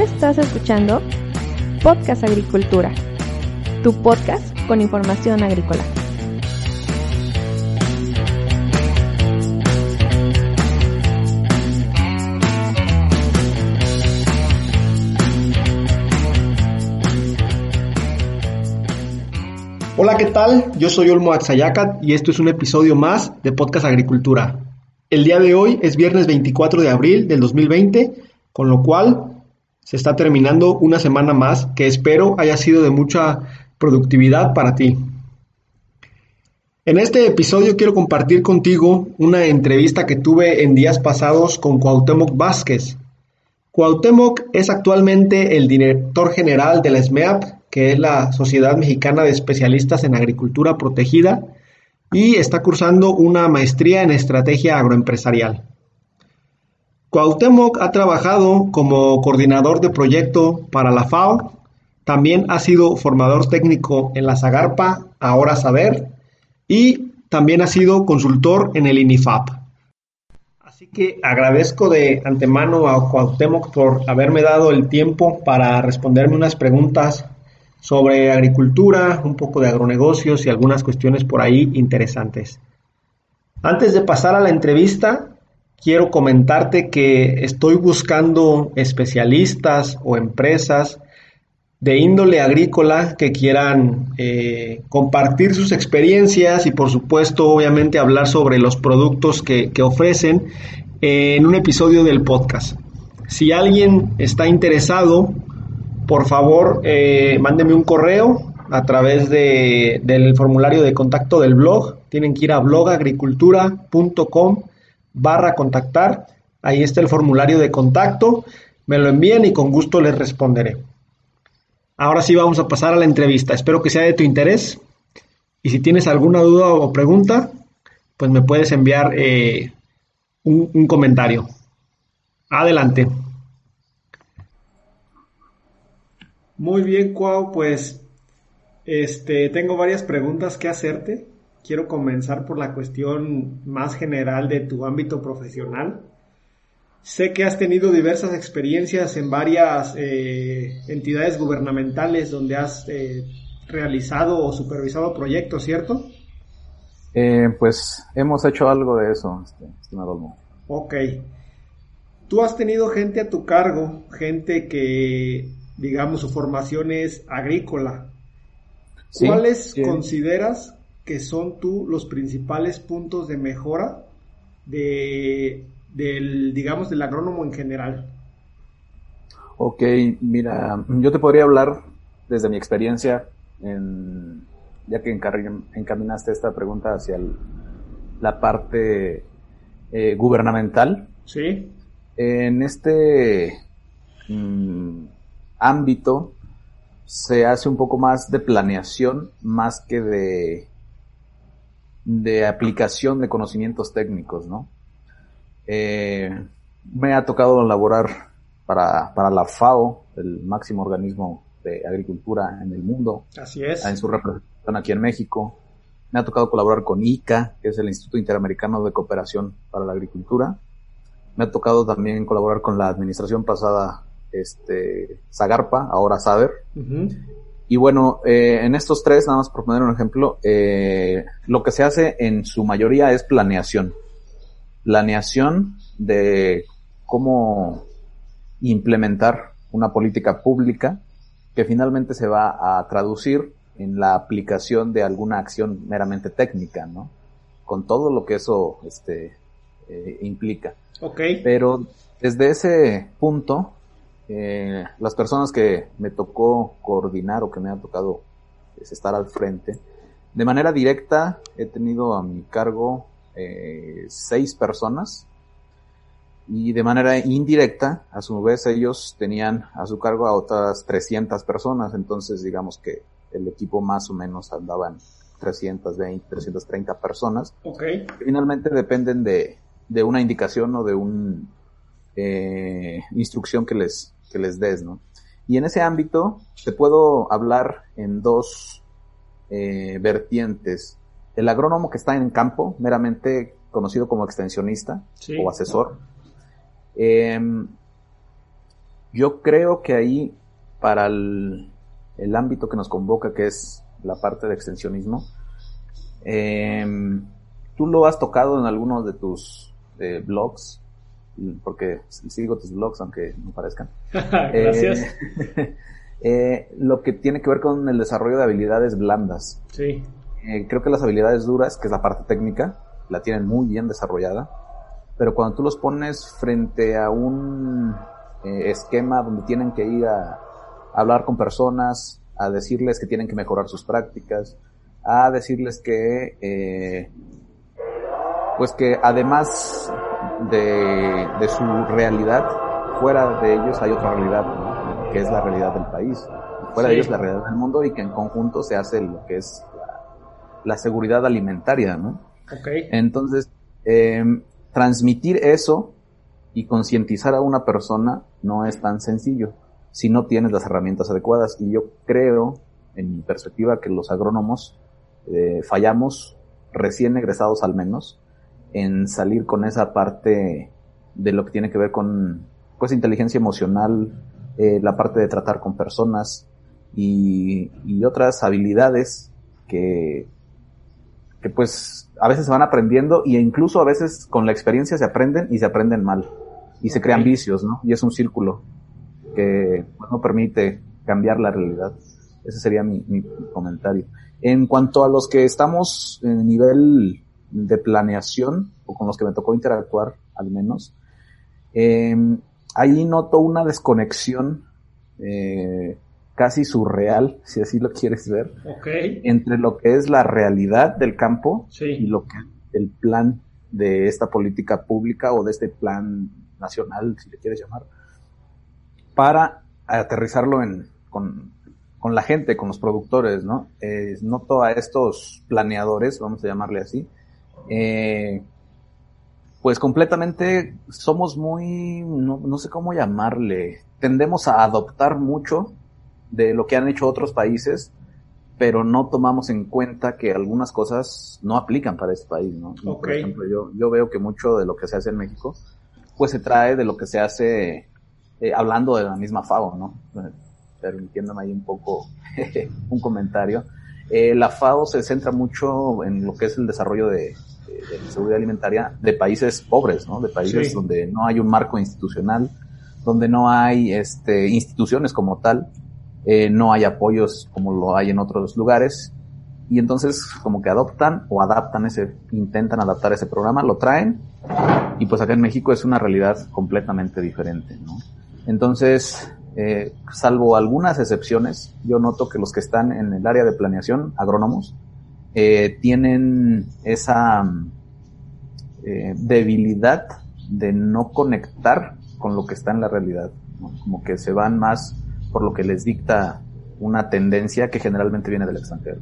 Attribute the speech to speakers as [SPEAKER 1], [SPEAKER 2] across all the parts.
[SPEAKER 1] Estás escuchando Podcast Agricultura, tu podcast con información agrícola.
[SPEAKER 2] Hola, ¿qué tal? Yo soy Olmo Axayacat y esto es un episodio más de Podcast Agricultura. El día de hoy es viernes 24 de abril del 2020, con lo cual se está terminando una semana más que espero haya sido de mucha productividad para ti. En este episodio quiero compartir contigo una entrevista que tuve en días pasados con Cuauhtémoc Vázquez. Cuauhtémoc es actualmente el director general de la SMEAP, que es la Sociedad Mexicana de Especialistas en Agricultura Protegida, y está cursando una maestría en estrategia agroempresarial. Cuauhtémoc ha trabajado como coordinador de proyecto para la FAO, también ha sido formador técnico en la Zagarpa, ahora Saber, y también ha sido consultor en el INIFAP. Así que agradezco de antemano a Cuauhtémoc por haberme dado el tiempo para responderme unas preguntas sobre agricultura, un poco de agronegocios y algunas cuestiones por ahí interesantes. Antes de pasar a la entrevista, quiero comentarte que estoy buscando especialistas o empresas de índole agrícola que quieran eh, compartir sus experiencias y por supuesto obviamente hablar sobre los productos que, que ofrecen en un episodio del podcast. Si alguien está interesado por favor eh, mándeme un correo a través de, del formulario de contacto del blog. Tienen que ir a blogagricultura.com barra contactar. Ahí está el formulario de contacto. Me lo envían y con gusto les responderé. Ahora sí vamos a pasar a la entrevista. Espero que sea de tu interés. Y si tienes alguna duda o pregunta, pues me puedes enviar eh, un, comentario. Adelante. Muy bien, Cuau, pues este, tengo varias preguntas que hacerte. Quiero comenzar por la cuestión más general de tu ámbito profesional. Sé que has tenido diversas experiencias en varias eh, entidades gubernamentales donde has eh, realizado o supervisado proyectos, ¿cierto?
[SPEAKER 3] Eh, pues hemos hecho algo de eso, este, estimado
[SPEAKER 2] Ok. Tú has tenido gente a tu cargo, gente que digamos, su formación es agrícola. ¿Cuáles consideras que son tú los principales puntos de mejora de, del, digamos, del agrónomo en general?
[SPEAKER 3] Ok, mira, yo te podría hablar desde mi experiencia, en, ya que encaminaste esta pregunta hacia la parte eh, gubernamental.
[SPEAKER 2] Sí.
[SPEAKER 3] En este mm, ámbito se hace un poco más de planeación más que de, de aplicación de conocimientos técnicos, ¿no? Eh, me ha tocado elaborar para, para la FAO, el máximo organismo de agricultura en el mundo.
[SPEAKER 2] Así es.
[SPEAKER 3] En su representación aquí en México. Me ha tocado colaborar con ICA, que es el Instituto Interamericano de Cooperación para la Agricultura. Me ha tocado también colaborar con la administración pasada este, Zagarpa, ahora Saber. Y bueno, eh, en estos tres, nada más por poner un ejemplo, eh, lo que se hace en su mayoría es planeación. Planeación de cómo implementar una política pública que finalmente se va a traducir en la aplicación de alguna acción meramente técnica, ¿no? Con todo lo que eso este, eh, implica.
[SPEAKER 2] Ok.
[SPEAKER 3] Pero desde ese punto, eh, las personas que me tocó coordinar o que me ha tocado pues, estar al frente, de manera directa he tenido a mi cargo eh, seis personas y de manera indirecta, a su vez ellos tenían a su cargo a otras 300 personas, entonces digamos que el equipo más o menos andaba en 320, 330 personas.
[SPEAKER 2] Okay.
[SPEAKER 3] Finalmente dependen de, de una indicación o de un eh, instrucción que les, que les des, ¿no? Y en ese ámbito te puedo hablar en dos eh, vertientes. El agrónomo que está en campo, meramente conocido como extensionista
[SPEAKER 2] Sí.
[SPEAKER 3] o asesor, eh, Yo creo que ahí, para el, el ámbito que nos convoca, que es la parte de extensionismo, eh, tú lo has tocado en algunos de tus eh, blogs, porque sigo tus blogs, aunque no parezcan.
[SPEAKER 2] Gracias.
[SPEAKER 3] Eh, eh, lo que tiene que ver con el desarrollo de habilidades blandas.
[SPEAKER 2] Sí.
[SPEAKER 3] Eh, creo que las habilidades duras, que es la parte técnica, la tienen muy bien desarrollada, pero cuando tú los pones frente a un eh, esquema donde tienen que ir a, hablar con personas, a decirles que tienen que mejorar sus prácticas, a decirles que, eh, pues que además de, de, su realidad, fuera de ellos hay otra realidad, ¿no? que es la realidad del país. Fuera sí. de ellos la realidad del mundo y que en conjunto se hace lo que es la, la seguridad alimentaria, ¿no?
[SPEAKER 2] Okay.
[SPEAKER 3] Entonces, eh, transmitir eso y concientizar a una persona no es tan sencillo si no tienes las herramientas adecuadas. Y yo creo, en mi perspectiva, que los agrónomos eh, fallamos, recién egresados al menos, en salir con esa parte de lo que tiene que ver con pues inteligencia emocional, eh, la parte de tratar con personas y, y otras habilidades que, que pues a veces se van aprendiendo y incluso a veces con la experiencia se aprenden y se aprenden mal y se crean vicios, ¿no? Y es un círculo que pues, no permite cambiar la realidad. Ese sería mi, mi, comentario. En cuanto a los que estamos en nivel de planeación, o con los que me tocó interactuar al menos, eh, ahí noto una desconexión eh, casi surreal, si así lo quieres ver,
[SPEAKER 2] okay.
[SPEAKER 3] entre lo que es la realidad del campo
[SPEAKER 2] sí.
[SPEAKER 3] y lo que el plan de esta política pública o de este plan nacional, si le quieres llamar, para aterrizarlo en, con, con la gente, con los productores, ¿no? Eh, noto a estos planeadores, vamos a llamarle así, eh, pues completamente somos muy, no, no, sé cómo llamarle, tendemos a adoptar mucho de lo que han hecho otros países, pero no tomamos en cuenta que algunas cosas no aplican para este país, ¿no?
[SPEAKER 2] Okay.
[SPEAKER 3] Por ejemplo, yo, yo veo que mucho de lo que se hace en México, pues se trae de lo que se hace eh, hablando de la misma FAO, ¿no? Permitiéndome ahí un poco un comentario. Eh, la FAO se centra mucho en lo que es el desarrollo de, de, de seguridad alimentaria de países pobres, ¿no? De países
[SPEAKER 2] Sí.
[SPEAKER 3] donde no hay un marco institucional, donde no hay este, instituciones como tal, eh, no hay apoyos como lo hay en otros lugares, y entonces como que adoptan o adaptan ese, intentan adaptar ese programa, lo traen, y pues acá en México es una realidad completamente diferente, ¿no? Entonces, eh, salvo algunas excepciones, yo noto que los que están en el área de planeación, agrónomos, eh, tienen esa eh, debilidad de no conectar con lo que está en la realidad, ¿no? como que se van más por lo que les dicta una tendencia que generalmente viene del extranjero.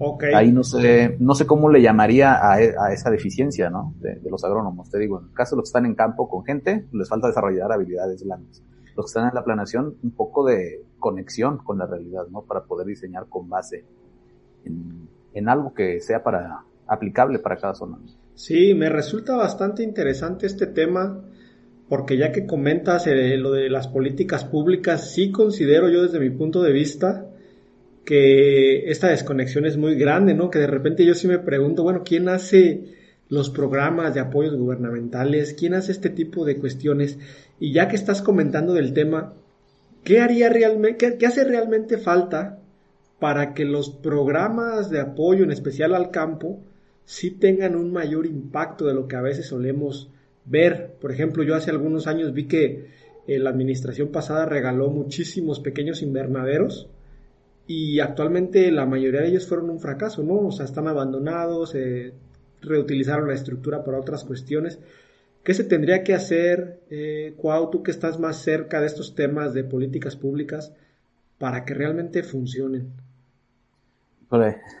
[SPEAKER 2] Okay.
[SPEAKER 3] Ahí no sé, no sé cómo le llamaría a, a esa deficiencia, ¿no? De, de, los agrónomos. Te digo, en el caso de los que están en campo con gente, les falta desarrollar habilidades blandas. Los que están en la planeación, un poco de conexión con la realidad, ¿no? Para poder diseñar con base en, en algo que sea para, aplicable para cada zona.
[SPEAKER 2] Sí, me resulta bastante interesante este tema, porque ya que comentas eh, lo de las políticas públicas, sí considero yo desde mi punto de vista que esta desconexión es muy grande, ¿no? Que de repente yo sí me pregunto, bueno, ¿quién hace los programas de apoyos gubernamentales? ¿Quién hace este tipo de cuestiones? Y ya que estás comentando del tema, ¿qué haría realmente, qué, qué hace realmente falta para que los programas de apoyo, en especial al campo, sí tengan un mayor impacto de lo que a veces solemos ver? Por ejemplo, yo hace algunos años vi que eh, la administración pasada regaló muchísimos pequeños invernaderos y actualmente la mayoría de ellos fueron un fracaso, ¿no? O sea, están abandonados, eh, reutilizaron la estructura para otras cuestiones. ¿Qué se tendría que hacer, eh, Cuau, tú que estás más cerca de estos temas de políticas públicas, para que realmente funcionen?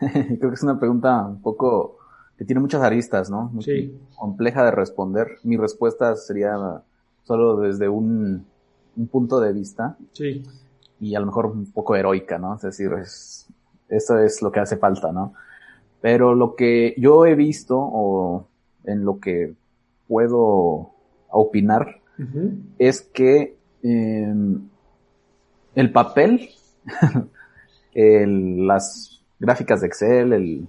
[SPEAKER 3] Creo que es una pregunta un poco que tiene muchas aristas, ¿no? Muy
[SPEAKER 2] sí.
[SPEAKER 3] compleja de responder. Mi respuesta sería solo desde un, un punto de vista.
[SPEAKER 2] Sí
[SPEAKER 3] y a lo mejor un poco heroica, ¿no? Es decir, es, eso es lo que hace falta, ¿no? Pero lo que yo he visto o en lo que puedo opinar
[SPEAKER 2] uh -huh.
[SPEAKER 3] es que Em, el papel, las gráficas de Excel, el,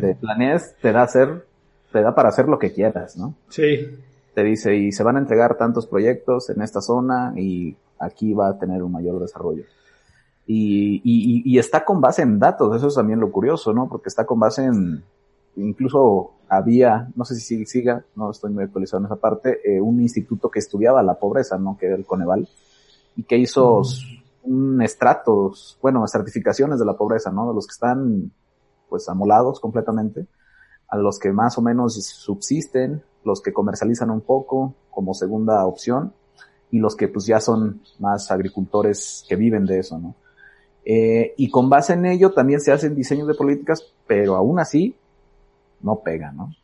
[SPEAKER 3] de Planes, te da hacer, te da para hacer lo que quieras, ¿no?
[SPEAKER 2] Sí.
[SPEAKER 3] Te dice, y se van a entregar tantos proyectos en esta zona y aquí va a tener un mayor desarrollo. Y, y, y, está con base en datos, eso es también lo curioso, ¿no? Porque está con base en, incluso había, no sé si siga, no estoy muy actualizado en esa parte, eh, un instituto que estudiaba la pobreza, ¿no? Que era el Coneval, y que hizo un estratos, bueno, certificaciones de la pobreza, ¿no? De los que están, pues, amolados completamente, a los que más o menos subsisten, los que comercializan un poco como segunda opción, y los que pues ya son más agricultores que viven de eso, ¿no? Eh, y con base en ello también se hacen diseños de políticas, pero aún así no pega, ¿no?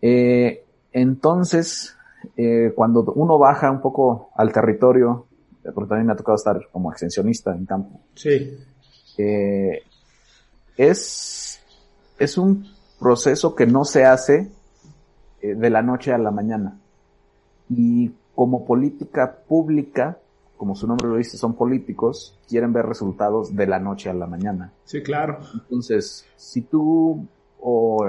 [SPEAKER 3] Eh, entonces, eh, cuando uno baja un poco al territorio, porque también me ha tocado estar como extensionista en campo.
[SPEAKER 2] Sí.
[SPEAKER 3] es, es un proceso que no se hace de la noche a la mañana. Y como política pública, como su nombre lo dice, son políticos, quieren ver resultados de la noche a la mañana.
[SPEAKER 2] Sí, claro.
[SPEAKER 3] Entonces, si tú o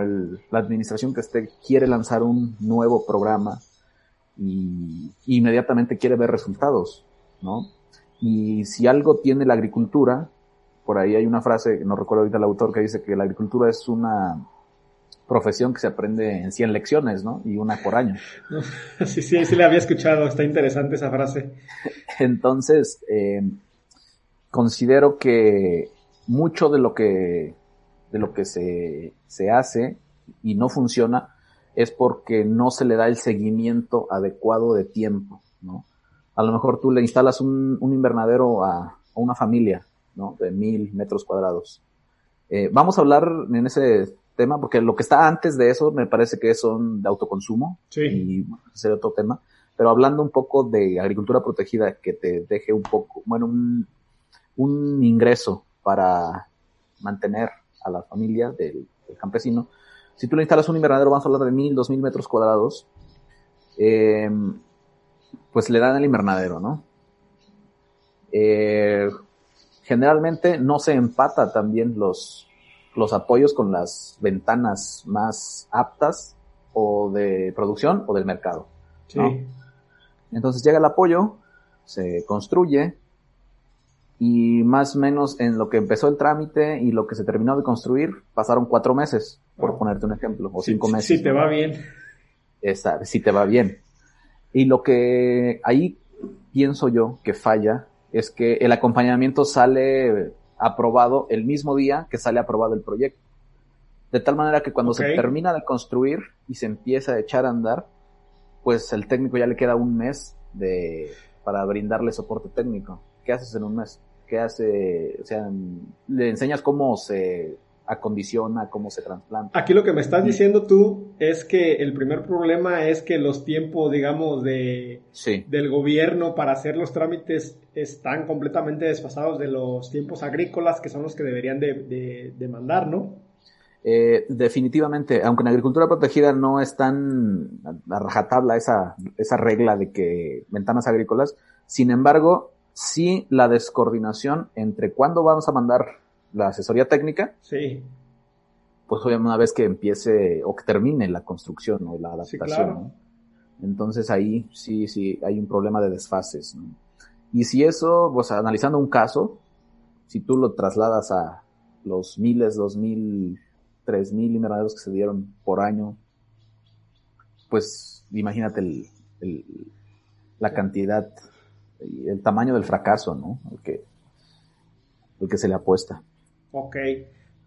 [SPEAKER 3] la administración que esté quiere lanzar un nuevo programa y inmediatamente quiere ver resultados, ¿no? Y si algo tiene la agricultura, por ahí hay una frase, no recuerdo ahorita el autor, que dice que la agricultura es una profesión que se aprende en 100 lecciones, ¿no? Y una por año.
[SPEAKER 2] Sí, sí, sí la había escuchado, está interesante esa frase.
[SPEAKER 3] Entonces, eh, considero que mucho de lo que, de lo que se, se hace y no funciona es porque no se le da el seguimiento adecuado de tiempo, ¿no? A lo mejor tú le instalas un, un invernadero a, a, una familia, ¿no? De mil metros cuadrados. Eh, vamos a hablar en ese tema, porque lo que está antes de eso me parece que son de autoconsumo.
[SPEAKER 2] Sí.
[SPEAKER 3] Y bueno, ese otro tema. Pero hablando un poco de agricultura protegida que te deje un poco, bueno, un, un ingreso para mantener a la familia del, del, campesino. Si tú le instalas un invernadero, vamos a hablar de mil, dos mil metros cuadrados, eh, pues le dan el invernadero, ¿no? Eh, generalmente no se empata también los, los apoyos con las ventanas más aptas o de producción o del mercado.
[SPEAKER 2] Sí.
[SPEAKER 3] ¿no? Entonces llega el apoyo, se construye y más o menos en lo que empezó el trámite y lo que se terminó de construir pasaron cuatro meses, por
[SPEAKER 2] Oh.
[SPEAKER 3] ponerte un ejemplo, o
[SPEAKER 2] Sí,
[SPEAKER 3] cinco meses.
[SPEAKER 2] Sí, te va bien.
[SPEAKER 3] Esta, si te va bien. Y lo que ahí pienso yo que falla es que el acompañamiento sale aprobado el mismo día que sale aprobado el proyecto. De tal manera que cuando se termina de construir y se empieza a echar a andar, pues el técnico ya le queda un mes de, para brindarle soporte técnico. ¿Qué haces en un mes? ¿Qué hace? O sea, le enseñas cómo se acondiciona, cómo se trasplanta.
[SPEAKER 2] Aquí lo que me estás diciendo tú es que el primer problema es que los tiempos, digamos, de,
[SPEAKER 3] Sí.
[SPEAKER 2] del gobierno para hacer los trámites están completamente desfasados de los tiempos agrícolas que son los que deberían de, de, de mandar, ¿no?
[SPEAKER 3] Eh, definitivamente, aunque en agricultura protegida no es tan a rajatabla esa, esa regla de que ventanas agrícolas, sin embargo, sí la descoordinación entre cuándo vamos a mandar la asesoría técnica,
[SPEAKER 2] Sí,
[SPEAKER 3] pues obviamente una vez que empiece o que termine la construcción o la
[SPEAKER 2] sí,
[SPEAKER 3] adaptación.
[SPEAKER 2] claro.
[SPEAKER 3] ¿no? Entonces ahí sí, sí, hay un problema de desfases. ¿no? Y si eso, pues analizando un caso, si tú lo trasladas a los miles, dos mil, tres mil invernaderos que se dieron por año, pues imagínate el, el- la cantidad, y el tamaño del fracaso, ¿no? El que, el que se le apuesta.
[SPEAKER 2] Ok.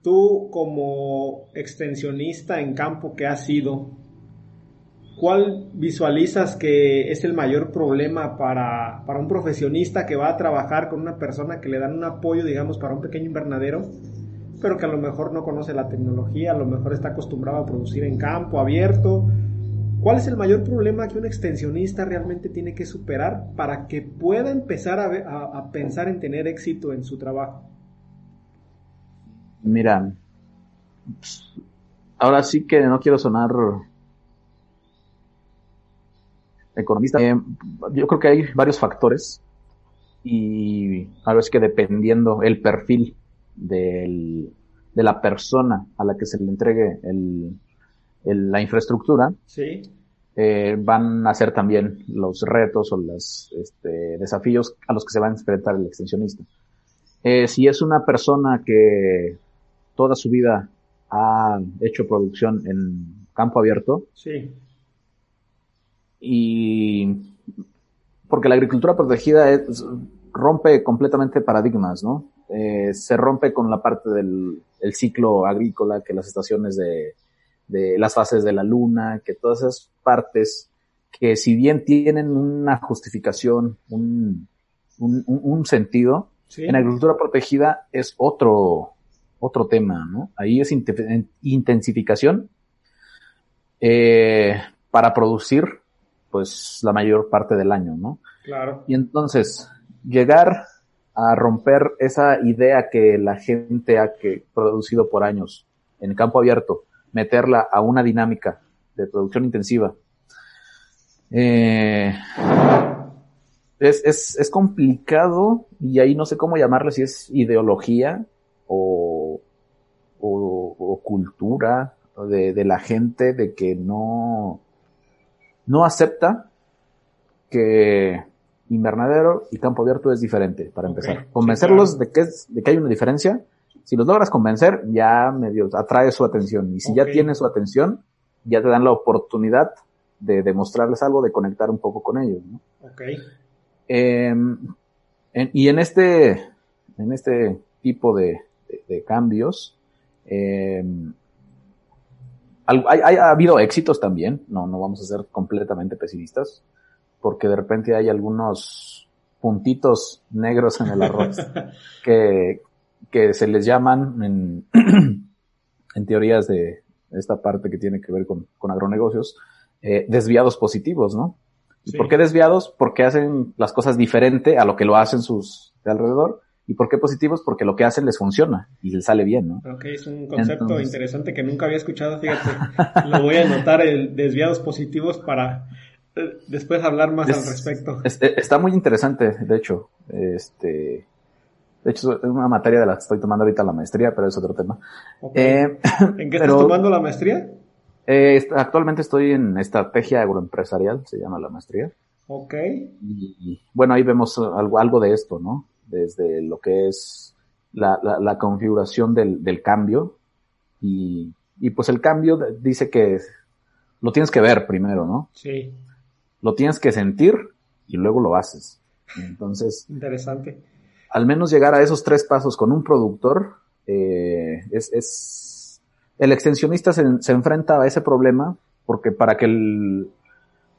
[SPEAKER 2] Tú como extensionista en campo que has sido, ¿cuál visualizas que es el mayor problema para, para un profesionista que va a trabajar con una persona que le dan un apoyo, digamos, para un pequeño invernadero, pero que a lo mejor no conoce la tecnología, a lo mejor está acostumbrado a producir en campo abierto? ¿Cuál es el mayor problema que un extensionista realmente tiene que superar para que pueda empezar a, a- a pensar en tener éxito en su trabajo?
[SPEAKER 3] Mira, ahora sí que no quiero sonar economista. Eh, yo creo que hay varios factores y a veces que dependiendo el perfil del, de la persona a la que se le entregue el, la infraestructura,
[SPEAKER 2] sí.
[SPEAKER 3] eh, van a ser también los retos o los este, desafíos a los que se va a enfrentar el extensionista. Eh, si es una persona que toda su vida ha hecho producción en campo abierto,
[SPEAKER 2] sí.
[SPEAKER 3] y porque la agricultura protegida es, rompe completamente paradigmas, ¿no? Eh, se rompe con la parte del el ciclo agrícola, que las estaciones de, de las fases de la luna, que todas esas partes que si bien tienen una justificación, un, un, un sentido,
[SPEAKER 2] Sí.
[SPEAKER 3] en agricultura protegida es otro, otro tema, ¿no? Ahí es inte- intensificación eh, para producir, pues, la mayor parte del año, ¿no?
[SPEAKER 2] Claro.
[SPEAKER 3] Y entonces, llegar a romper esa idea que la gente ha que producido por años en campo abierto, meterla a una dinámica de producción intensiva, eh, es, es, es complicado y ahí no sé cómo llamarle, si es ideología o, o, cultura de, de la gente de que no, no acepta que invernadero y campo abierto es diferente, para empezar. Convencerlos
[SPEAKER 2] claro.
[SPEAKER 3] de, que es, de que hay una diferencia. Si los logras convencer, ya medio atrae su atención. Y si ya tienes su atención, ya te dan la oportunidad de demostrarles algo, de conectar un poco con ellos. ¿no?
[SPEAKER 2] Ok.
[SPEAKER 3] Eh, en- y en este, en este tipo de, de- de cambios, eh, al- hay, hay- ha habido éxitos también, no, no vamos a ser completamente pesimistas, porque de repente hay algunos puntitos negros en el arroz que, que se les llaman en, en teorías de esta parte que tiene que ver con, con agronegocios, eh, desviados positivos, ¿no? ¿Y
[SPEAKER 2] Sí.
[SPEAKER 3] por qué desviados? Porque hacen las cosas diferente a lo que lo hacen sus de alrededor. ¿Y por qué positivos? Porque lo que hacen les funciona y les sale bien, ¿no?
[SPEAKER 2] Ok, es un concepto
[SPEAKER 3] Entonces-
[SPEAKER 2] interesante que nunca había escuchado, fíjate. Lo voy a anotar, el desviados positivos, para eh, después hablar más
[SPEAKER 3] Es-
[SPEAKER 2] al respecto.
[SPEAKER 3] Es- eh, está muy interesante, de hecho. Este, de hecho, es una materia de la que estoy tomando ahorita la maestría, pero es otro tema. Eh,
[SPEAKER 2] ¿En qué
[SPEAKER 3] pero-
[SPEAKER 2] estás tomando la maestría?
[SPEAKER 3] eh, est- actualmente estoy en estrategia agroempresarial, se llama la maestría.
[SPEAKER 2] Ok.
[SPEAKER 3] Y, y, bueno, ahí vemos algo, algo de esto, ¿no? Desde lo que es la, la, la configuración del, del cambio. Y, y pues el cambio dice que lo tienes que ver primero, ¿no?
[SPEAKER 2] Sí,
[SPEAKER 3] Lo tienes que sentir y luego lo haces. Entonces,
[SPEAKER 2] interesante.
[SPEAKER 3] al menos llegar a esos tres pasos con un productor, eh, es, es, el extensionista se, se enfrenta a ese problema porque para que el,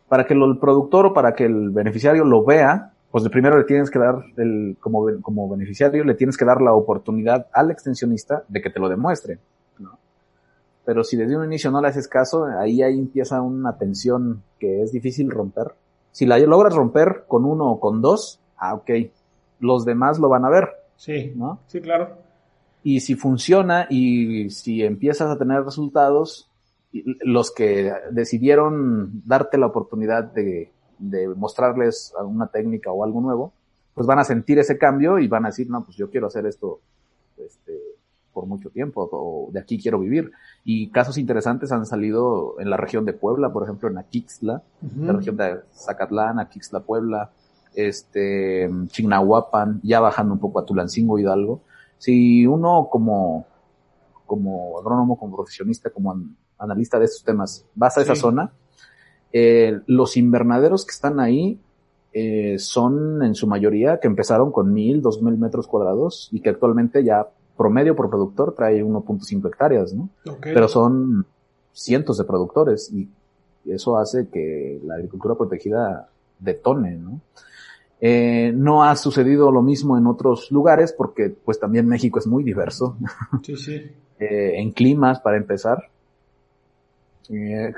[SPEAKER 3] para que el productor o para que el beneficiario lo vea, pues de primero le tienes que dar, el, como, be- como beneficiario, le tienes que dar la oportunidad al extensionista de que te lo demuestre. ¿no? Pero si desde un inicio no le haces caso, ahí, ahí empieza una tensión que es difícil romper. Si la logras romper con uno o con dos, ah, ok, los demás lo van a ver,
[SPEAKER 2] Sí,
[SPEAKER 3] ¿no?
[SPEAKER 2] sí, claro.
[SPEAKER 3] Y si funciona y si empiezas a tener resultados, los que decidieron darte la oportunidad de, de mostrarles una técnica o algo nuevo, pues van a sentir ese cambio y van a decir, no, pues yo quiero hacer esto este, por mucho tiempo o de aquí quiero vivir. Y casos interesantes han salido en la región de Puebla, por ejemplo, en Aquixtla,
[SPEAKER 2] Ujú.
[SPEAKER 3] la región de Zacatlán, Aquixtla, Puebla, este, Chignahuapan, ya bajando un poco a Tulancingo, Hidalgo. Si uno como, como agrónomo, como profesionista, como an- analista de estos temas, vas a esa zona, eh, los invernaderos que están ahí eh, son en su mayoría que empezaron con mil, dos mil metros cuadrados y que actualmente ya promedio por productor trae 1.5 hectáreas, ¿no? Pero son cientos de productores y eso hace que la agricultura protegida detone, ¿no? Eh, no ha sucedido lo mismo en otros lugares porque pues también México es muy diverso
[SPEAKER 2] Sí, sí.
[SPEAKER 3] eh, en climas para empezar.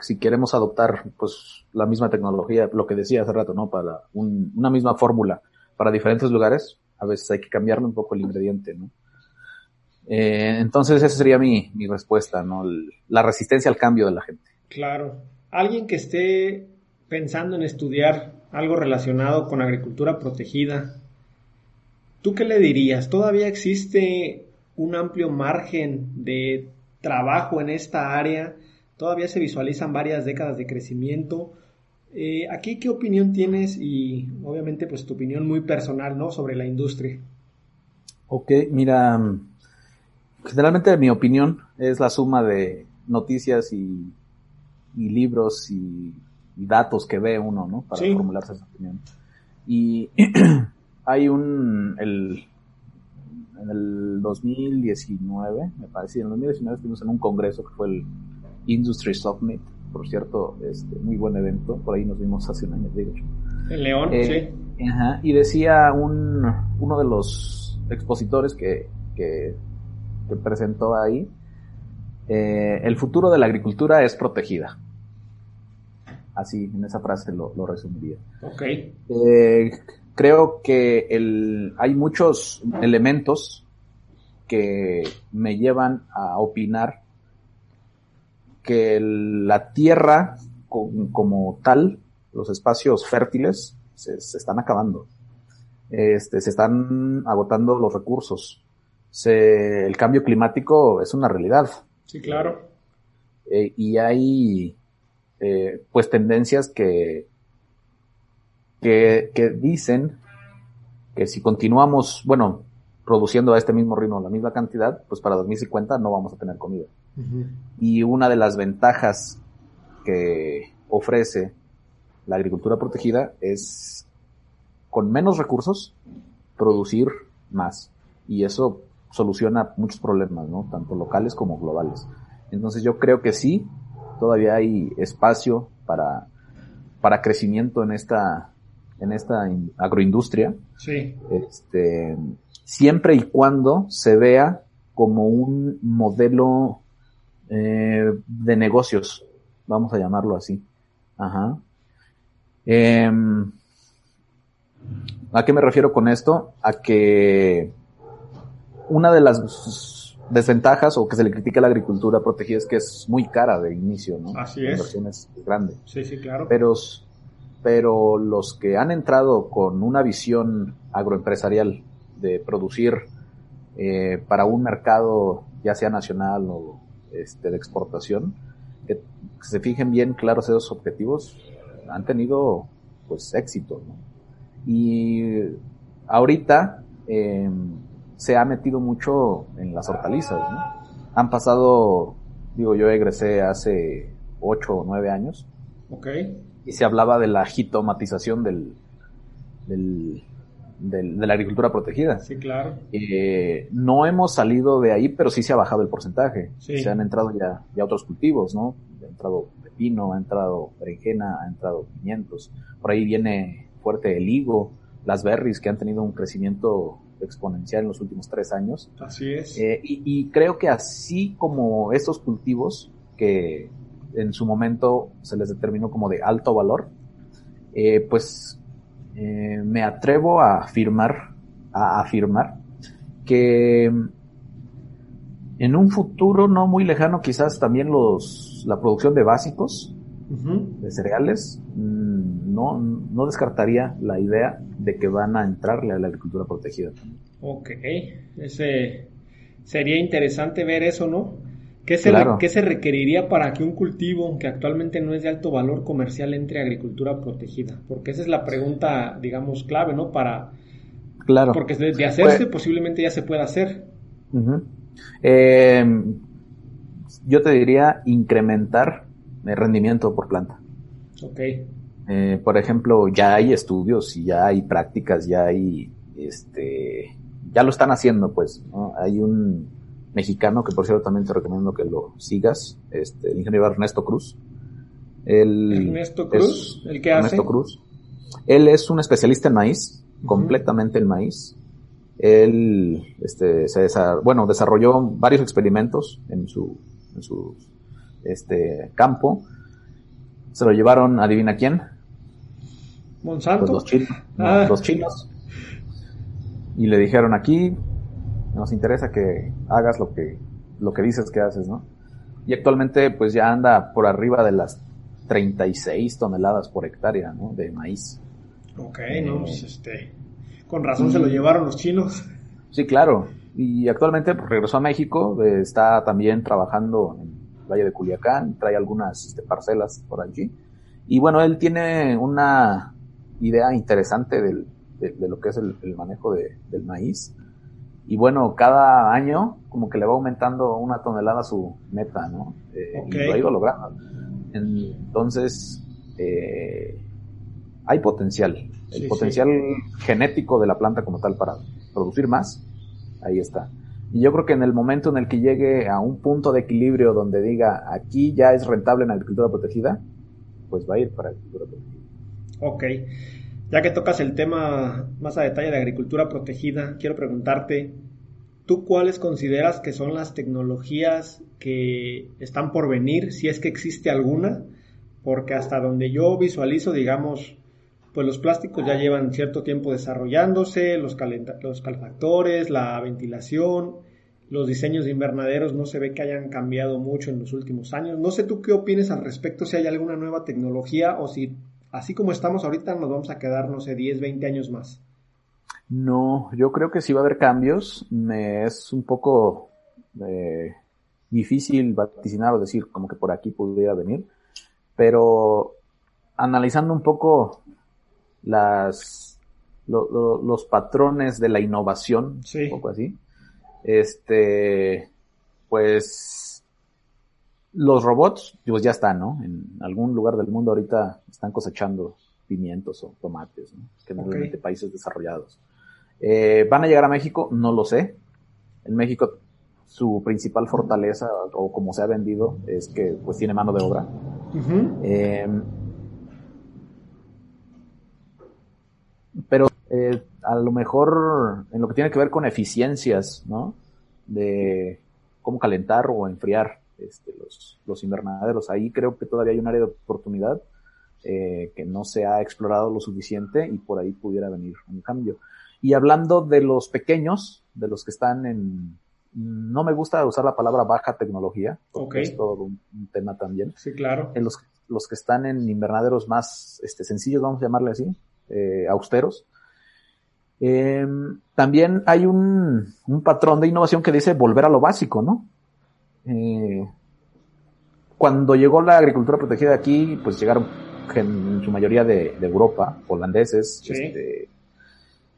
[SPEAKER 3] Si queremos adoptar pues la misma tecnología, lo que decía hace rato, ¿no? Para un- una misma fórmula para diferentes lugares, a veces hay que cambiarle un poco el ingrediente, ¿no? Eh, entonces esa sería mi, mi respuesta, ¿no? La resistencia al cambio de la gente.
[SPEAKER 2] Claro. Alguien que esté pensando en estudiar algo relacionado con agricultura protegida, ¿tú qué le dirías? ¿Todavía existe un amplio margen de trabajo en esta área? ¿Todavía se visualizan varias décadas de crecimiento? Eh, aquí, ¿qué opinión tienes? Y obviamente, pues tu opinión muy personal, ¿no? Sobre la industria.
[SPEAKER 3] Ok, mira, generalmente mi opinión es la suma de noticias y, libros y, datos que ve uno, ¿no? Para formularse esa opinión. Y hay un, el, en el 2019, me parece, en el 2019 estuvimos en un congreso que fue el Industry Summit, por cierto, este, muy buen evento, por ahí nos vimos hace un año, de hecho.
[SPEAKER 2] En León,
[SPEAKER 3] eh, sí. Ajá, y decía un, uno de los expositores que, que, presentó ahí, eh, el futuro de la agricultura es protegida. Así, en esa frase lo, lo resumiría.
[SPEAKER 2] Ok.
[SPEAKER 3] Eh, creo que el, hay muchos elementos que me llevan a opinar que la tierra como tal, los espacios fértiles, se, están acabando. Este, se están agotando los recursos. el cambio climático es una realidad.
[SPEAKER 2] Sí, claro.
[SPEAKER 3] Eh, y hay eh, pues tendencias que, que, que dicen que si continuamos, bueno, produciendo a este mismo ritmo la misma cantidad, pues para 2050 no vamos a tener comida. Y una de las ventajas que ofrece la agricultura protegida es con menos recursos producir más. Y eso soluciona muchos problemas, ¿no? Tanto locales como globales. Entonces yo creo que sí, todavía hay espacio para, para crecimiento en esta, en esta agroindustria.
[SPEAKER 2] Sí.
[SPEAKER 3] Este, siempre y cuando se vea como un modelo eh, de negocios, vamos a llamarlo así. Ajá. Em, ¿A qué me refiero con esto? A que una de las desventajas o que se le critica a la agricultura protegida es que es muy cara de inicio, ¿no?
[SPEAKER 2] Así es. La
[SPEAKER 3] inversión es grande.
[SPEAKER 2] Sí, sí, claro.
[SPEAKER 3] Pero, pero los que han entrado con una visión agroempresarial de producir eh, para un mercado, ya sea nacional o este, de exportación, que, se fijen bien claros esos objetivos, han tenido pues éxito. Y ahorita em, se ha metido mucho en las hortalizas. Han pasado, digo, yo egresé hace 8 o 9 años. Y se hablaba de la jitomatización del, del, de la agricultura protegida.
[SPEAKER 2] Sí, claro.
[SPEAKER 3] Eh, no hemos salido de ahí, pero sí se ha bajado el porcentaje. Se han entrado ya, ya otros cultivos, ¿no? Ha entrado pepino, ha entrado berenjena, ha entrado pimientos. Por ahí viene fuerte el higo, las berries que han tenido un crecimiento exponencial en los últimos tres años.
[SPEAKER 2] Así es.
[SPEAKER 3] Eh, y, y creo que así como estos cultivos que en su momento se les determinó como de alto valor, eh, pues eh, me atrevo a afirmar, a afirmar que en un futuro no muy lejano quizás también los la producción de básicos de cereales mm, no, no descartaría la idea de que van a entrarle a la agricultura protegida.
[SPEAKER 2] Ok, ese sería interesante ver eso, ¿no? ¿Qué se, ¿Qué se requeriría para que un cultivo que actualmente no es de alto valor comercial entre agricultura protegida? Porque esa es la pregunta, digamos, clave, ¿no? Para...
[SPEAKER 3] Claro.
[SPEAKER 2] Porque de, hacerse pues posiblemente ya se pueda hacer.
[SPEAKER 3] Eh, yo te diría incrementar el rendimiento por planta.
[SPEAKER 2] Ok.
[SPEAKER 3] Eh, por ejemplo, ya hay estudios y ya hay prácticas, ya hay, este, ya lo están haciendo, pues, ¿no? Hay un, mexicano, que por cierto también te recomiendo que lo sigas, este, el ingeniero Ernesto Cruz.
[SPEAKER 2] Ernesto Cruz, el que
[SPEAKER 3] hace. Ernesto Cruz. Él es un especialista en maíz, completamente en maíz. Él, este, se bueno, desarrolló varios experimentos en su, en su, este, campo. Se lo llevaron, adivina quién.
[SPEAKER 2] Monsanto.
[SPEAKER 3] Pues los chinos. Ah. Los chinos. Y le dijeron aquí, nos interesa que hagas lo que, lo que dices que haces, ¿no? Y actualmente pues ya anda por arriba de las 36 toneladas por hectárea ¿no? de maíz.
[SPEAKER 2] Ok, no, pues este, con razón se lo llevaron los chinos.
[SPEAKER 3] Sí, claro. Y actualmente pues, regresó a México, eh, está también trabajando en el Valle de Culiacán, trae algunas este, parcelas por allí. Y bueno, él tiene una idea interesante del, de, lo que es el, manejo del maíz. Y bueno, cada año como que le va aumentando una tonelada su meta, ¿no? Eh, y lo ha ido logrando. Entonces, eh, hay potencial. El potencial genético de la planta como tal para producir más, ahí está. Y yo creo que en el momento en el que llegue a un punto de equilibrio donde diga aquí ya es rentable en agricultura protegida, pues va a ir para agricultura protegida.
[SPEAKER 2] Ok. Ya que tocas el tema más a detalle de agricultura protegida, quiero preguntarte, ¿tú cuáles consideras que son las tecnologías que están por venir, si es que existe alguna? Porque hasta donde yo visualizo, digamos, pues los plásticos ya llevan cierto tiempo desarrollándose, los, los calefactores, la ventilación, los diseños de invernaderos no se ve que hayan cambiado mucho en los últimos años. No sé tú qué opinas al respecto, si hay alguna nueva tecnología o si así como estamos ahorita nos vamos a quedar, no sé, 10, 20 años más.
[SPEAKER 3] No, yo creo que sí va a haber cambios. Me es un poco eh, difícil vaticinar o decir como que por aquí pudiera venir, pero analizando un poco las los patrones de la innovación, un poco así, este, pues los robots, pues ya están, ¿no? En algún lugar del mundo ahorita están cosechando pimientos o tomates, ¿no? Generalmente países desarrollados. Eh, ¿Van a llegar a México? No lo sé. En México su principal fortaleza, o como se ha vendido, es que pues tiene mano de obra. Em, pero eh, a lo mejor en lo que tiene que ver con eficiencias, ¿no? De cómo calentar o enfriar este, los, los, invernaderos. Ahí creo que todavía hay un área de oportunidad eh, que no se ha explorado lo suficiente y por ahí pudiera venir un cambio. Y hablando de los pequeños, de los que están en, no me gusta usar la palabra baja tecnología, porque es todo un, tema también.
[SPEAKER 2] Sí, claro.
[SPEAKER 3] En los, los que están en invernaderos más este, sencillos, vamos a llamarle así, eh, austeros. Eh, también hay un, un, patrón de innovación que dice volver a lo básico, ¿no? Eh, cuando llegó la agricultura protegida aquí, pues llegaron en su mayoría de, Europa, holandeses, este,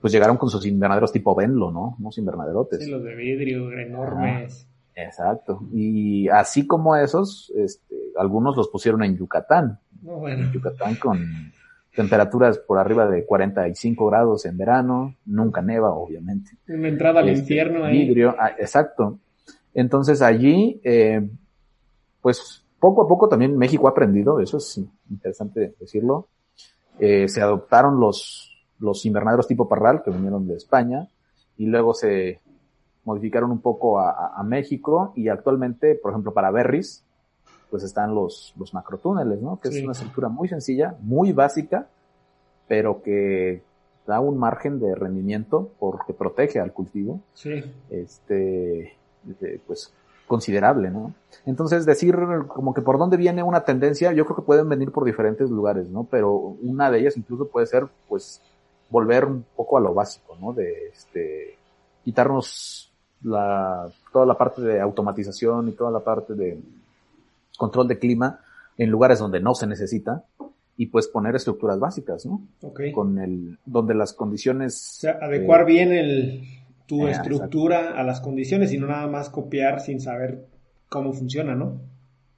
[SPEAKER 3] pues llegaron con sus invernaderos tipo Venlo, ¿no? Unos invernaderotes.
[SPEAKER 2] Sí, los de vidrio enormes.
[SPEAKER 3] exacto. Y así como esos, este, algunos los pusieron en Yucatán. En Yucatán con temperaturas por arriba de 45 grados en verano, nunca neva, obviamente.
[SPEAKER 2] Una entrada al este, infierno
[SPEAKER 3] ahí. Vidrio, ah, exacto. Entonces allí, eh, pues poco a poco también México ha aprendido, eso es interesante decirlo. Eh, se adoptaron los, los invernaderos tipo parral que vinieron de España y luego se modificaron un poco a, a, México y actualmente, por ejemplo, para Berries, pues están los, los macrotúneles, ¿no? Que es una estructura muy sencilla, muy básica, pero que da un margen de rendimiento porque protege al cultivo.
[SPEAKER 2] Sí.
[SPEAKER 3] Este, pues considerable, ¿no? Entonces decir como que por dónde viene una tendencia, yo creo que pueden venir por diferentes lugares, ¿no? Pero una de ellas incluso puede ser, pues, volver un poco a lo básico, ¿no? De este, quitarnos la, toda la parte de automatización y toda la parte de control de clima en lugares donde no se necesita y pues poner estructuras básicas, ¿no? Con el, donde las condiciones.
[SPEAKER 2] O sea, adecuar eh, bien el, tu estructura a las condiciones y no nada más copiar sin saber cómo funciona, ¿no?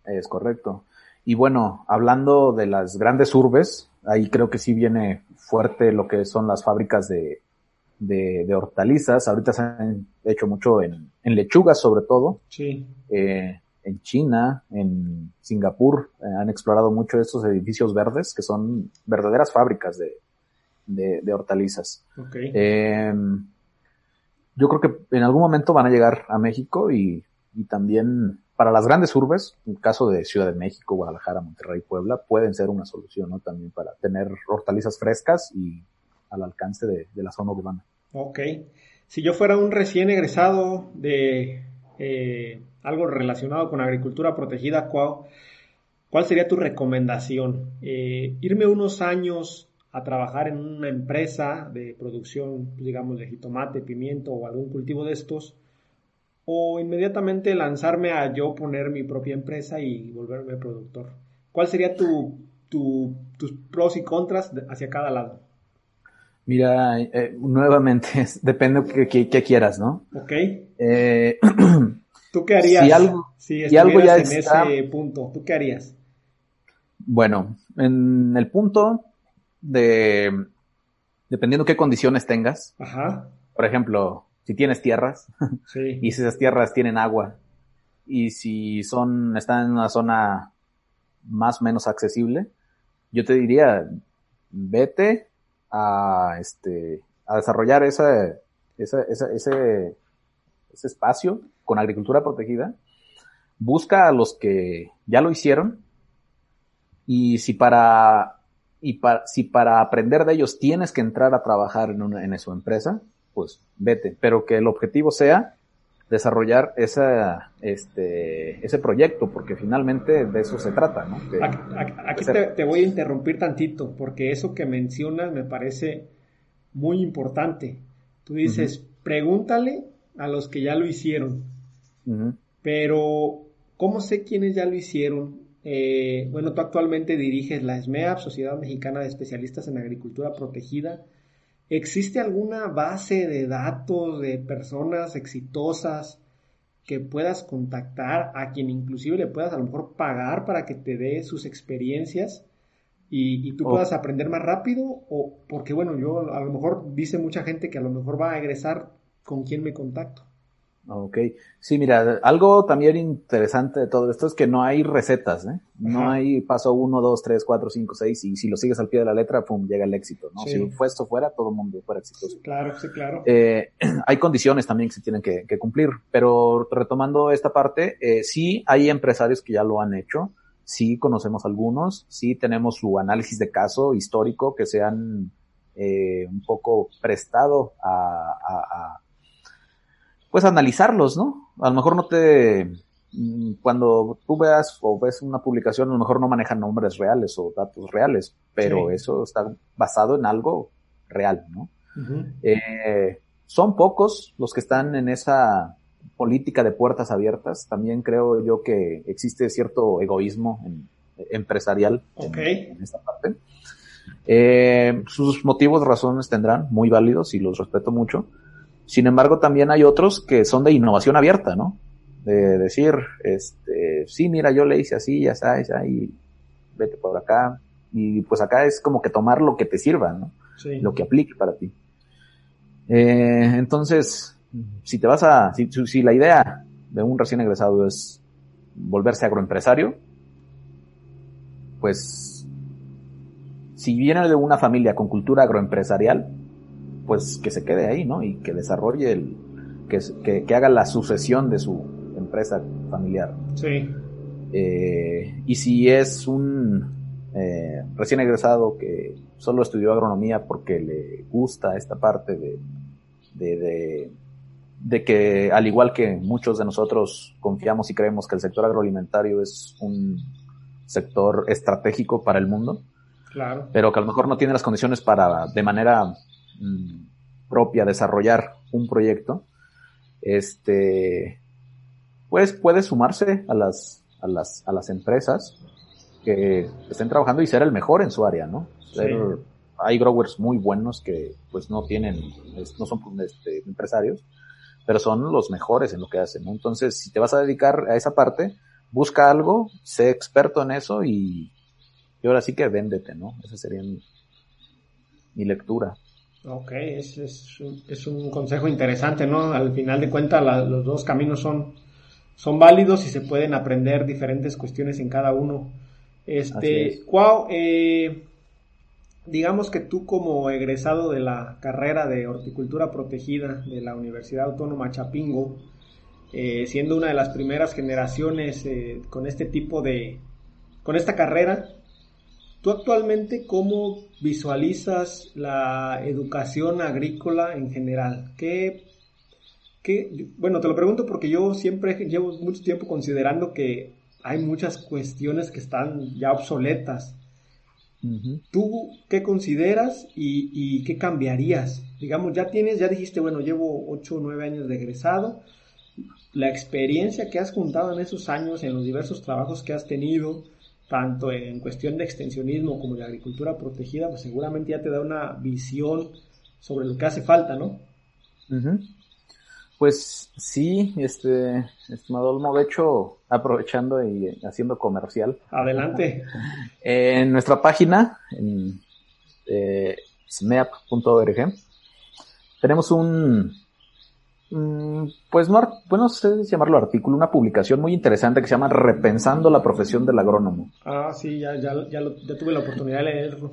[SPEAKER 3] Es correcto. Y bueno, hablando de las grandes urbes, ahí creo que sí viene fuerte lo que son las fábricas de, de, hortalizas. Ahorita se han hecho mucho en, en lechugas sobre todo.
[SPEAKER 2] Sí.
[SPEAKER 3] Eh, en China, en Singapur, eh, han explorado mucho estos edificios verdes que son verdaderas fábricas de, de, hortalizas.
[SPEAKER 2] Okay.
[SPEAKER 3] Eh, yo creo que en algún momento van a llegar a México y, y también para las grandes urbes, en caso de Ciudad de México, Guadalajara, Monterrey, Puebla, pueden ser una solución, ¿no? También para tener hortalizas frescas y al alcance de, la zona urbana.
[SPEAKER 2] Ok. Si yo fuera un recién egresado de eh, algo relacionado con agricultura protegida, ¿cuál, ¿cuál sería tu recomendación? Eh, irme unos años a trabajar en una empresa de producción, digamos, de jitomate, pimiento o algún cultivo de estos, o inmediatamente lanzarme a yo poner mi propia empresa y volverme productor. ¿Cuál sería tu, tus pros y contras hacia cada lado?
[SPEAKER 3] Mira, eh, nuevamente, depende de qué, quieras, ¿no?
[SPEAKER 2] Ok. Eh, ¿Tú qué harías
[SPEAKER 3] si algo,
[SPEAKER 2] si, algo ya en ese punto? ¿Tú qué harías?
[SPEAKER 3] Bueno, en el punto de, dependiendo qué condiciones tengas,
[SPEAKER 2] Ajá.
[SPEAKER 3] por ejemplo, si tienes tierras, y si esas tierras tienen agua, y si son, están en una zona más o menos accesible, yo te diría, vete a, este, a desarrollar ese, ese, ese, espacio con agricultura protegida. Busca a los que ya lo hicieron y si para, y para, si para aprender de ellos tienes que entrar a trabajar en, una, en su empresa, pues vete, pero que el objetivo sea desarrollar esa, este, ese proyecto, porque finalmente de eso se trata, ¿no?
[SPEAKER 2] aquí, te, voy a interrumpir tantito, porque eso que mencionas me parece muy importante. Tú dices, pregúntale a los que ya lo hicieron, pero ¿cómo sé quiénes ya lo hicieron? Eh, bueno, tú actualmente diriges la SMEAP, Sociedad Mexicana de Especialistas en Agricultura Protegida. ¿Existe alguna base de datos de personas exitosas que puedas contactar, a quien inclusive le puedas a lo mejor pagar para que te dé sus experiencias y, tú puedas aprender más rápido? O porque bueno, yo a lo mejor dice mucha gente que a lo mejor va a egresar con quién me contacto.
[SPEAKER 3] Ok, sí, mira, algo también interesante de todo esto es que no hay recetas, ¿eh? No hay paso uno, dos, tres, cuatro, cinco, seis, y si lo sigues al pie de la letra, pum, llega el éxito, ¿no? Si fue esto fuera, todo el mundo fuera exitoso.
[SPEAKER 2] Claro, sí, claro.
[SPEAKER 3] Eh, hay condiciones también que se tienen que, cumplir, pero retomando esta parte, eh, sí hay empresarios que ya lo han hecho, sí conocemos algunos, sí tenemos su análisis de caso histórico que se han eh, un poco prestado a pues analizarlos, ¿no? A lo mejor no te, mm, cuando tú veas o ves una publicación, a lo mejor no manejan nombres reales o datos reales, pero eso está basado en algo real, ¿no? eh, son pocos los que están en esa política de puertas abiertas. También creo yo que existe cierto egoísmo empresarial en, esta parte. Eh, sus motivos, razones tendrán, muy válidos y los respeto mucho sin embargo, también hay otros que son de innovación abierta, ¿no? De decir, este, sí, mira, yo le hice así, ya sabes, ahí, vete por acá. Y pues acá es como que tomar lo que te sirva, ¿no? Sí. Lo que aplique para ti. Eh, entonces, si te vas a, si, si la idea de un recién egresado es volverse agroempresario, pues, si viene de una familia con cultura agroempresarial, pues que se quede ahí, ¿no? Y que desarrolle el, que, que, haga la sucesión de su empresa familiar.
[SPEAKER 2] Sí.
[SPEAKER 3] Eh, y si es un eh, recién egresado que solo estudió agronomía porque le gusta esta parte de, de, de, de, que, al igual que muchos de nosotros confiamos y creemos que el sector agroalimentario es un sector estratégico para el mundo,
[SPEAKER 2] claro.
[SPEAKER 3] pero que a lo mejor no tiene las condiciones para, de manera propia desarrollar un proyecto, este, pues puede sumarse a las, a las, a las empresas que estén trabajando y ser el mejor en su área, ¿no? hay growers muy buenos que pues no tienen, no son este, empresarios, pero son los mejores en lo que hacen, Entonces, si te vas a dedicar a esa parte, busca algo, sé experto en eso y, y ahora sí que véndete, ¿no? Esa sería mi lectura.
[SPEAKER 2] Ok, es, es, es, un consejo interesante, ¿no? Al final de cuentas, los dos caminos son, son válidos y se pueden aprender diferentes cuestiones en cada uno. Este, Cuau, eh, digamos que tú como egresado de la carrera de horticultura protegida de la Universidad Autónoma Chapingo, eh, siendo una de las primeras generaciones eh, con este tipo de, con esta carrera, ¿Tú actualmente cómo visualizas la educación agrícola en general? ¿Qué, qué, bueno, te lo pregunto porque yo siempre llevo mucho tiempo considerando que hay muchas cuestiones que están ya obsoletas. ¿Tú qué consideras y, qué cambiarías? Digamos, ya tienes, ya dijiste, bueno, llevo 8 o 9 años de egresado. La experiencia que has juntado en esos años, en los diversos trabajos que has tenido, tanto en cuestión de extensionismo como de agricultura protegida, pues seguramente ya te da una visión sobre lo que hace falta, ¿no?
[SPEAKER 3] Pues sí, este, estimado Olmo, de hecho, aprovechando y haciendo comercial.
[SPEAKER 2] Adelante.
[SPEAKER 3] En nuestra página, en eh, smeap.org, tenemos un, pues no, bueno, sé llamarlo artículo, una publicación muy interesante que se llama Repensando la profesión del agrónomo.
[SPEAKER 2] Ah, sí, ya, ya, ya, ya tuve la oportunidad de leerlo.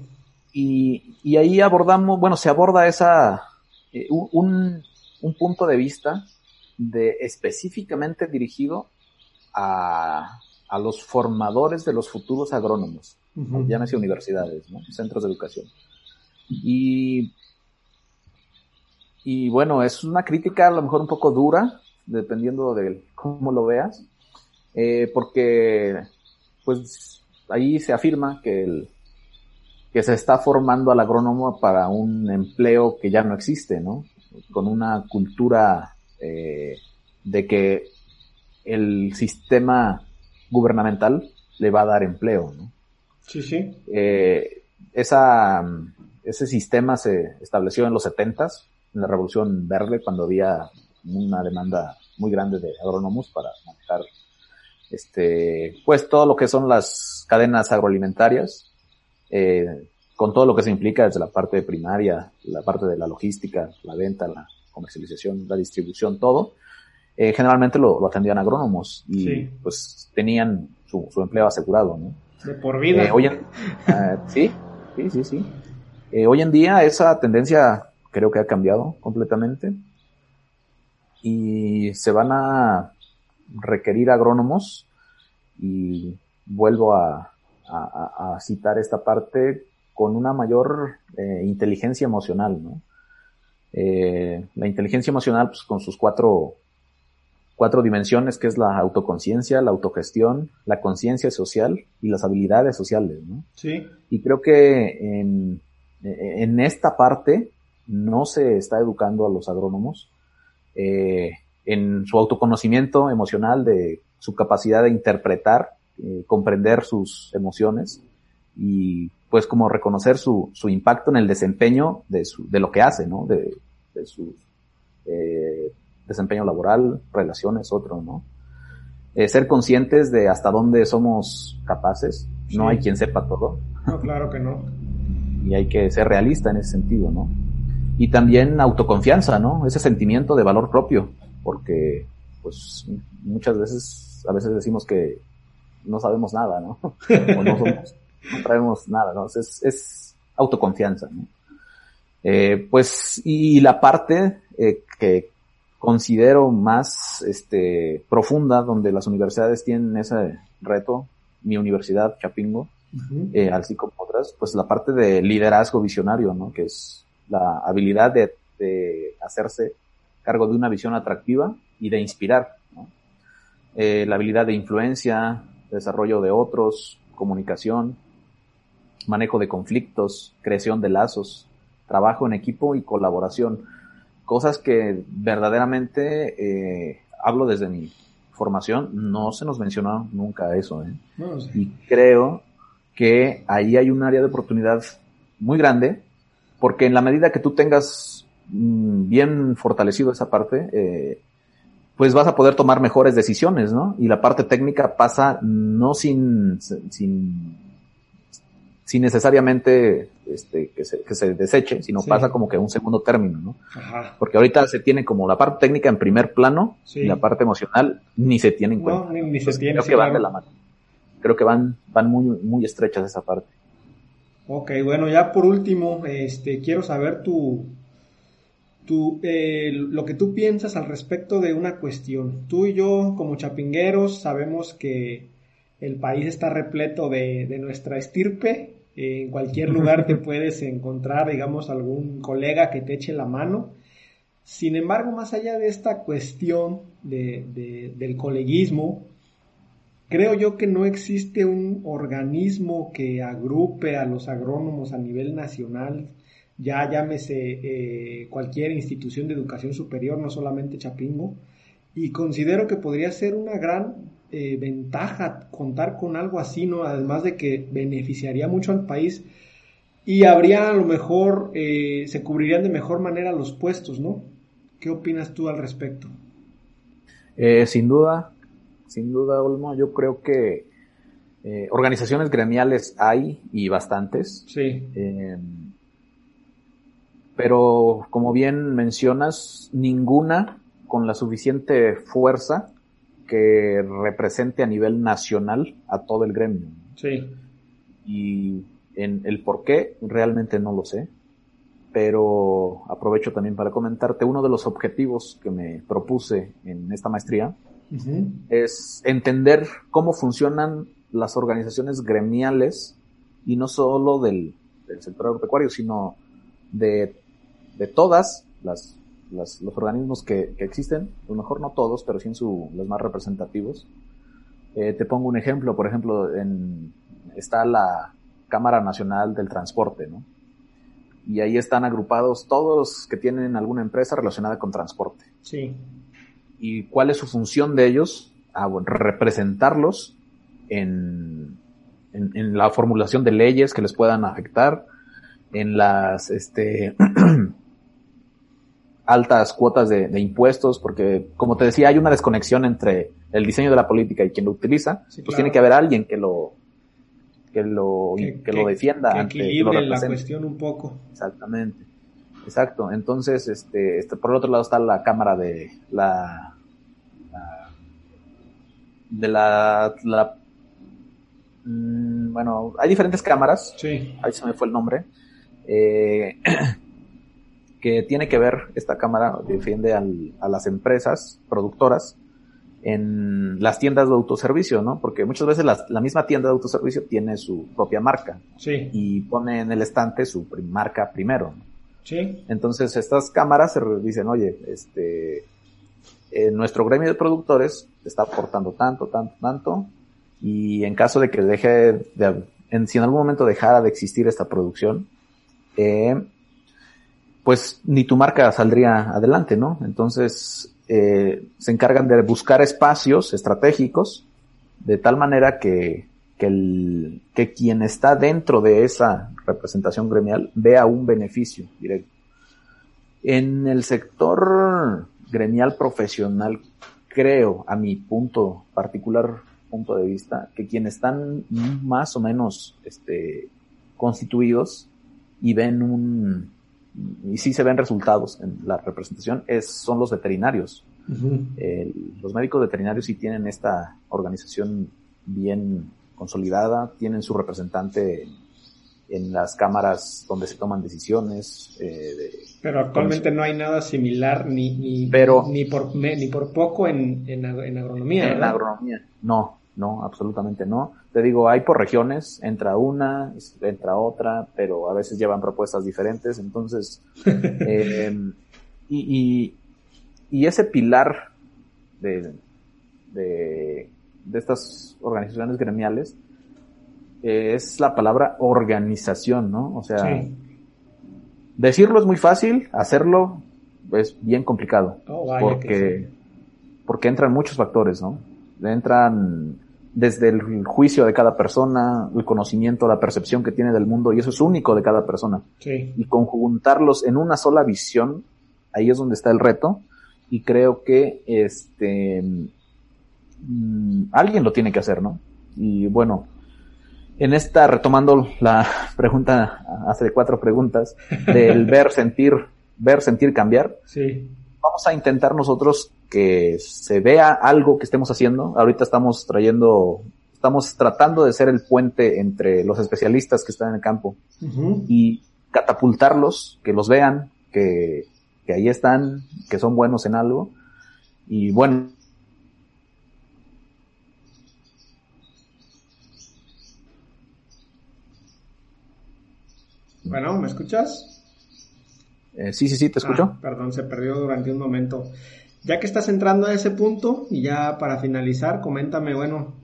[SPEAKER 3] Y, y ahí abordamos, bueno, se aborda esa, eh, un, un punto de vista de específicamente dirigido a, a los formadores de los futuros agrónomos, uh llámese universidades, centros de educación. Y, y bueno, es una crítica a lo mejor un poco dura, dependiendo de cómo lo veas, eh, porque pues ahí se afirma que el, que se está formando al agrónomo para un empleo que ya no existe, ¿no? con una cultura eh, de que el sistema gubernamental le va a dar empleo, ¿no?
[SPEAKER 2] Sí, sí.
[SPEAKER 3] Eh, esa, ese sistema se estableció en los setentas, en la Revolución Verde, cuando había una demanda muy grande de agrónomos para manejar este, pues todo lo que son las cadenas agroalimentarias, eh, con todo lo que se implica desde la parte primaria, la parte de la logística, la venta, la comercialización, la distribución, todo, eh, generalmente lo, atendían agrónomos y pues tenían su, empleo asegurado, ¿no?
[SPEAKER 2] De por vida.
[SPEAKER 3] Eh, eh, sí, sí, sí, sí. hoy en día esa tendencia creo que ha cambiado completamente y se van a requerir agrónomos y vuelvo a, a citar esta parte con una mayor eh, inteligencia emocional, ¿no? Eh, la inteligencia emocional, pues con sus cuatro, cuatro dimensiones, que es la autoconciencia, la autogestión, la conciencia social y las habilidades sociales, ¿no?
[SPEAKER 2] Sí.
[SPEAKER 3] Y creo que en, en esta parte no se está educando a los agrónomos eh, en su autoconocimiento emocional, de su capacidad de interpretar, comprender sus emociones y pues como reconocer su, su impacto en el desempeño de, su, de lo que hace, ¿no? De, de su eh, desempeño laboral, relaciones, otro, ¿no? Eh, ser conscientes de hasta dónde somos capaces. No hay quien sepa todo.
[SPEAKER 2] No, claro que no.
[SPEAKER 3] y hay que ser realista en ese sentido, ¿no? Y también autoconfianza, ¿no? Ese sentimiento de valor propio, porque pues muchas veces, a veces decimos que no sabemos nada, ¿no? o no somos no traemos nada, ¿no? Es, es autoconfianza, ¿no? Eh, pues, y la parte eh, que considero más este, profunda, donde las universidades tienen ese reto, mi universidad, Chapingo, eh, así como otras, pues la parte de liderazgo visionario, ¿no? Que es la habilidad de, de hacerse cargo de una visión atractiva y de inspirar, ¿no? Eh, la habilidad de influencia, desarrollo de otros, comunicación, manejo de conflictos, creación de lazos, trabajo en equipo y colaboración. Cosas que verdaderamente, eh, hablo desde mi formación, no se nos mencionó nunca eso. ¿eh? Y creo que ahí hay un área de oportunidad muy grande, porque en la medida que tú tengas mm, bien fortalecido esa parte, eh, pues vas a poder tomar mejores decisiones, ¿no? Y la parte técnica pasa no sin, sin sin necesariamente este, que, se, que se deseche, sino pasa como que un segundo término, ¿no? Ajá. Porque ahorita se tiene como la parte técnica en primer plano y la parte emocional ni se tiene en cuenta.
[SPEAKER 2] No, ni, se tiene.
[SPEAKER 3] Creo que van de la mano. Creo que van, van muy, muy estrechas esa parte.
[SPEAKER 2] Ok, bueno, ya por último, este, quiero saber tu, tu, eh, lo que tú piensas al respecto de una cuestión. Tú y yo, como chapingueros, sabemos que el país está repleto de, de nuestra estirpe en cualquier lugar te puedes encontrar, digamos, algún colega que te eche la mano. Sin embargo, más allá de esta cuestión de, del coleguismo, creo yo que no existe un organismo que agrupe a los agrónomos a nivel nacional, ya llámese eh, cualquier institución de educación superior, no solamente Chapingo, y considero que podría ser una gran eh, ventaja contar con algo así, ¿no? Además de que beneficiaría mucho al país y habría a lo mejor, eh, se cubrirían de mejor manera los puestos, ¿no? ¿Qué opinas tú al respecto?
[SPEAKER 3] Eh, sin duda, sin duda, Olmo, yo creo que organizaciones gremiales hay y bastantes.
[SPEAKER 2] Sí.
[SPEAKER 3] pero como bien mencionas, ninguna con la suficiente fuerza que represente a nivel nacional a todo el gremio.
[SPEAKER 2] Sí.
[SPEAKER 3] Y en el por qué realmente no lo sé, pero aprovecho también para comentarte, uno de los objetivos que me propuse en esta maestría es entender cómo funcionan las organizaciones gremiales y no solo del, sector agropecuario, sino de, de todas las los organismos que, existen, a lo mejor no todos, pero sí en su, los más representativos. Eh, te pongo un ejemplo, por ejemplo, en, está la Cámara Nacional del Transporte, ¿no? Y ahí están agrupados todos los que tienen alguna empresa relacionada con transporte.
[SPEAKER 2] Sí.
[SPEAKER 3] ¿Y cuál es su función de ellos? Bueno, representarlos en, en, en la formulación de leyes que les puedan afectar, en las, este, altas cuotas de, impuestos, porque como te decía, hay una desconexión entre el diseño de la política y quien lo utiliza, pues tiene que haber alguien que lo que lo, que, lo defienda.
[SPEAKER 2] Que equilibre la cuestión un poco.
[SPEAKER 3] Exactamente. Exacto. Entonces, este, este, por el otro lado está la cámara de la, de la, la mm, bueno, hay diferentes cámaras.
[SPEAKER 2] Sí.
[SPEAKER 3] Ahí se me fue el nombre. Eh, que tiene que ver, esta Cámara defiende a las empresas productoras en las tiendas de autoservicio, ¿no? Porque muchas veces la, misma tienda de autoservicio tiene su propia marca.
[SPEAKER 2] Sí.
[SPEAKER 3] Y pone en el estante su marca primero.
[SPEAKER 2] Sí.
[SPEAKER 3] Entonces estas cámaras se dicen, oye, este, nuestro gremio de productores está aportando tanto, tanto, tanto, y en caso de que deje de, en, si en algún momento dejara de existir esta producción, eh, pues ni tu marca saldría adelante, ¿no? Entonces, eh, se encargan de buscar espacios estratégicos de tal manera que, que, el, que quien está dentro de esa representación gremial vea un beneficio directo. En el sector gremial profesional, creo, a mi punto particular punto de vista, que quienes están más o menos este, constituidos y ven un, y sí se ven resultados en la representación, es, son los veterinarios. los médicos veterinarios sí tienen esta organización bien consolidada, tienen su representante en las cámaras donde se toman decisiones. Eh,
[SPEAKER 2] pero actualmente no hay nada similar ni, ni, ni, por, ni por poco en, en, agronomía.
[SPEAKER 3] En agronomía, no, no, absolutamente no. Te digo, hay por regiones, entra una, entra otra, pero a veces llevan propuestas diferentes, entonces, eh, y, y, ese pilar de, de, estas organizaciones gremiales es la palabra organización, ¿no? O sea, decirlo es muy fácil, hacerlo es bien complicado,
[SPEAKER 2] oh,
[SPEAKER 3] porque, porque entran muchos factores, ¿no? Entran desde el juicio de cada persona, el conocimiento, la percepción que tiene del mundo, y eso es único de cada persona. Y conjuntarlos en una sola visión, ahí es donde está el reto, y creo que este mm, alguien lo tiene que hacer, ¿no? Y bueno, en esta, retomando la pregunta, hace cuatro preguntas, del ver, sentir, ver, sentir, cambiar.
[SPEAKER 2] Sí.
[SPEAKER 3] Vamos a intentar nosotros que se vea algo que estemos haciendo. Ahorita estamos trayendo, estamos tratando de ser el puente entre los especialistas que están en el campo y catapultarlos, que los vean, que, que ahí están, que son buenos en algo. Y bueno,
[SPEAKER 2] Bueno, ¿me escuchas?
[SPEAKER 3] Eh, sí, sí, sí, te escucho.
[SPEAKER 2] Ah, perdón, se perdió durante un momento. Ya que estás entrando a ese punto y ya para finalizar, coméntame, bueno,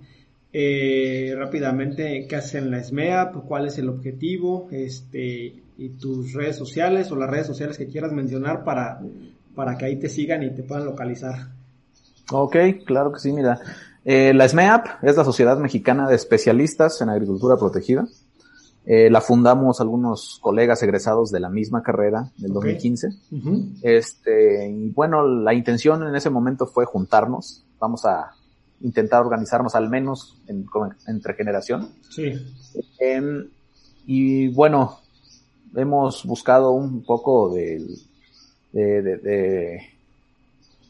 [SPEAKER 2] eh, rápidamente qué hacen la SMEAP, cuál es el objetivo, este, y tus redes sociales o las redes sociales que quieras mencionar para, para que ahí te sigan y te puedan localizar.
[SPEAKER 3] Ok, claro que sí, mira. Eh, la SMEAP es la Sociedad Mexicana de Especialistas en Agricultura Protegida. Eh, la fundamos algunos colegas egresados de la misma carrera del 2015. Este, y bueno, la intención en ese momento fue juntarnos. Vamos a intentar organizarnos al menos entre generación.
[SPEAKER 2] Sí.
[SPEAKER 3] Em, y bueno, hemos buscado un poco de, de, de,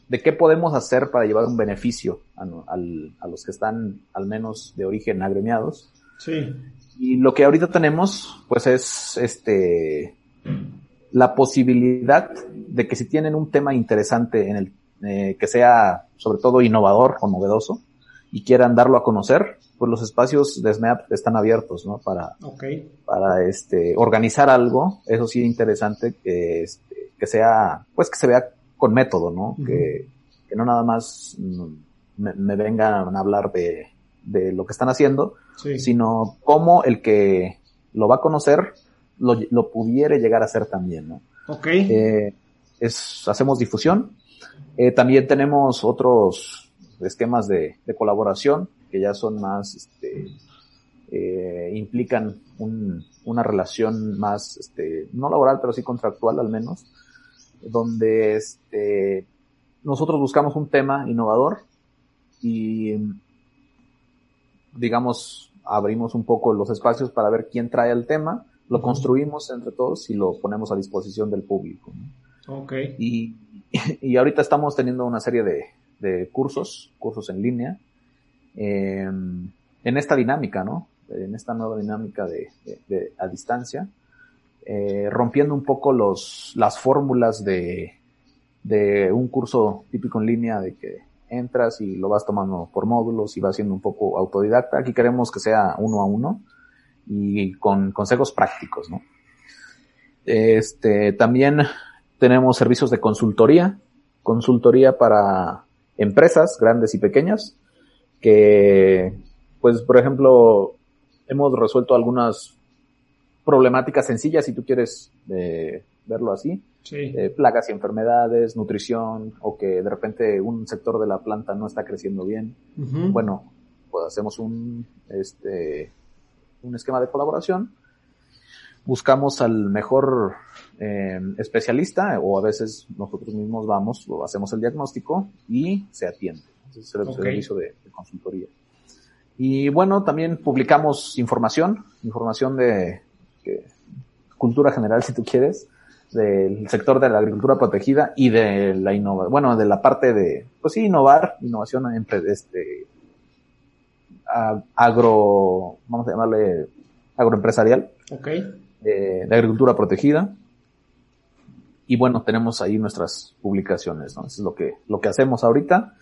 [SPEAKER 3] de, qué podemos hacer para llevar un beneficio a, a, los que están al menos de origen agremiados.
[SPEAKER 2] Sí.
[SPEAKER 3] Y lo que ahorita tenemos, pues es este la posibilidad de que si tienen un tema interesante en el eh, que sea sobre todo innovador o novedoso y quieran darlo a conocer, pues los espacios de SMAP están abiertos, ¿no? Para, para este, organizar algo, eso sí interesante, que, este, que sea, pues que se vea con método, ¿no? que, que, no nada más me, me, vengan a hablar de, de lo que están haciendo, sino cómo el que lo va a conocer lo, lo pudiera llegar a hacer también, ¿no?
[SPEAKER 2] Ok.
[SPEAKER 3] Eh, es, hacemos difusión. Eh, también tenemos otros esquemas de, de colaboración que ya son más, este, eh, implican un, una relación más, este, no laboral, pero sí contractual al menos, donde este, nosotros buscamos un tema innovador y, digamos, abrimos un poco los espacios para ver quién trae el tema, lo construimos entre todos y lo ponemos a disposición del público.
[SPEAKER 2] Okay.
[SPEAKER 3] Y, y ahorita estamos teniendo una serie de, de cursos, cursos en línea, eh, en esta dinámica, ¿no? En esta nueva dinámica de, de, a distancia, eh, rompiendo un poco los, las fórmulas de, de un curso típico en línea de que entras y lo vas tomando por módulos y vas siendo un poco autodidacta. Aquí queremos que sea uno a uno y con consejos prácticos, ¿no? Este, también tenemos servicios de consultoría, consultoría para empresas grandes y pequeñas, que, pues, por ejemplo, hemos resuelto algunas problemáticas sencillas, si tú quieres eh, verlo así. Eh, plagas y enfermedades, nutrición, o que de repente un sector de la planta no está creciendo bien. Bueno, pues hacemos un, este, un esquema de colaboración. Buscamos al mejor eh, especialista, o a veces nosotros mismos vamos, o hacemos el diagnóstico y se atiende es el servicio de, consultoría. Y bueno, también publicamos información, información de, cultura general, si tú quieres, del sector de la agricultura protegida y de la innovación, bueno, de la parte de, pues sí, innovar, innovación en, este, agro, vamos a llamarle agroempresarial.
[SPEAKER 2] Ok.
[SPEAKER 3] De, de, agricultura protegida. Y bueno, tenemos ahí nuestras publicaciones, ¿no? Eso es lo que, lo que hacemos ahorita.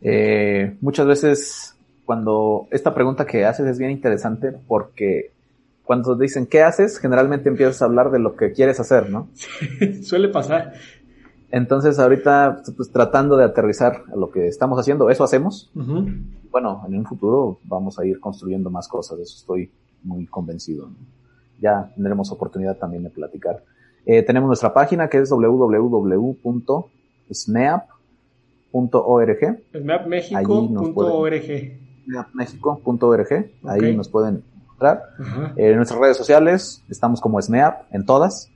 [SPEAKER 3] Eh, muchas veces cuando esta pregunta que haces es bien interesante porque cuando te dicen ¿qué haces? Generalmente empiezas a hablar de lo que quieres hacer, ¿no?
[SPEAKER 2] suele pasar.
[SPEAKER 3] Entonces ahorita pues tratando de aterrizar a lo que estamos haciendo, eso hacemos. Bueno, en un futuro vamos a ir construyendo más cosas, de eso estoy muy convencido. Ya tendremos oportunidad también de platicar. Eh, tenemos nuestra página que es www.smeap
[SPEAKER 2] .org. Mapmexico.org.
[SPEAKER 3] Mapmexico.org. Ahí nos pueden encontrar. Eh, en nuestras redes sociales estamos como SMEAP en todas.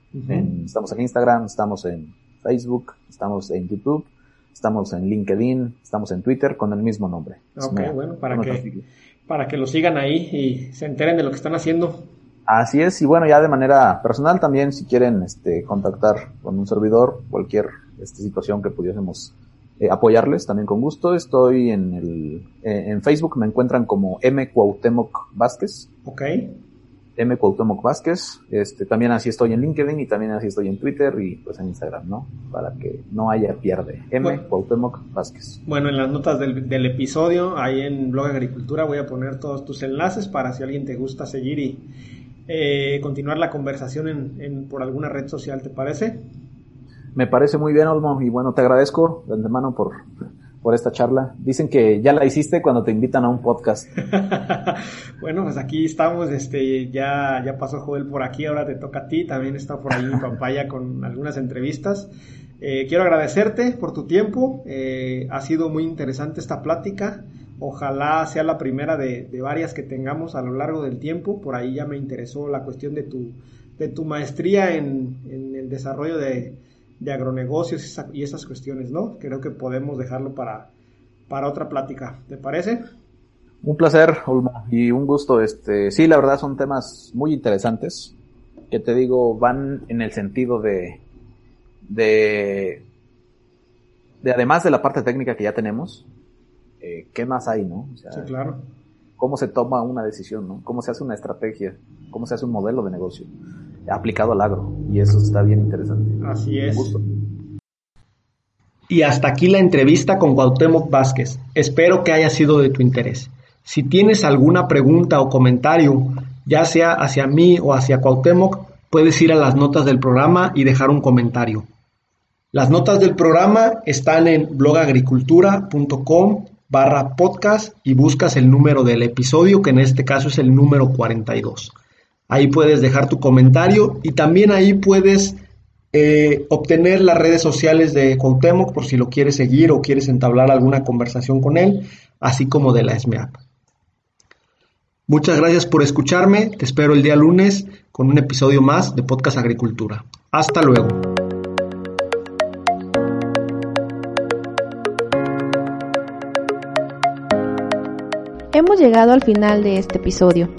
[SPEAKER 3] estamos en Instagram, estamos en Facebook, estamos en YouTube, estamos en LinkedIn, estamos en Twitter con el mismo nombre.
[SPEAKER 2] Ok, bueno, para que, para que lo sigan ahí y se enteren de lo que están haciendo.
[SPEAKER 3] Así es, y bueno, ya de manera personal también, si quieren este, contactar con un servidor, cualquier este, situación que pudiésemos eh, apoyarles también con gusto. Estoy en el eh, en Facebook, me encuentran como M Cuauhtémoc Vázquez.
[SPEAKER 2] Ok.
[SPEAKER 3] M Cuauhtémoc Vázquez. Este, también así estoy en LinkedIn y también así estoy en Twitter y pues en Instagram, ¿no? Para que no haya pierde. M bueno, Cuauhtémoc Vázquez.
[SPEAKER 2] Bueno, en las notas del, del, episodio, ahí en Blog Agricultura, voy a poner todos tus enlaces para si alguien te gusta seguir y eh, continuar la conversación en, en, por alguna red social, ¿te parece?
[SPEAKER 3] Me parece muy bien, Olmo, y bueno, te agradezco de antemano por por esta charla. Dicen que ya la hiciste cuando te invitan a un podcast.
[SPEAKER 2] bueno, pues aquí estamos, este, ya, ya pasó Joel por aquí, ahora te toca a ti, también está por ahí mi papaya con algunas entrevistas. Eh, quiero agradecerte por tu tiempo, eh, ha sido muy interesante esta plática, ojalá sea la primera de, varias que tengamos a lo largo del tiempo, por ahí ya me interesó la cuestión de tu, de tu maestría en, en el desarrollo de, de agronegocios y esas cuestiones, ¿no? Creo que podemos dejarlo para, para otra plática. ¿Te parece?
[SPEAKER 3] Un placer, Olmo, y un gusto. Este, sí, la verdad son temas muy interesantes que te digo van en el sentido de, de, de además de la parte técnica que ya tenemos, eh, ¿qué más hay, no?
[SPEAKER 2] sí, claro.
[SPEAKER 3] ¿Cómo se toma una decisión, no? ¿Cómo se hace una estrategia? ¿Cómo se hace un modelo de negocio? Aplicado al agro. Y eso está bien interesante.
[SPEAKER 2] Así es. Y hasta aquí la entrevista con Cuauhtémoc Vázquez. Espero que haya sido de tu interés. Si tienes alguna pregunta o comentario, ya sea hacia mí o hacia Cuauhtémoc, puedes ir a las notas del programa y dejar un comentario. Las notas del programa están en blogagricultura.com barra podcast y buscas el número del episodio, que en este caso es el número 42. Ahí puedes dejar tu comentario y también ahí puedes eh, obtener las redes sociales de Cuauhtémoc por si lo quieres seguir o quieres entablar alguna conversación con él, así como de la SMEAP. Muchas gracias por escucharme. Te espero el día lunes con un episodio más de Podcast Agricultura. Hasta luego.
[SPEAKER 1] Hemos llegado al final de este episodio.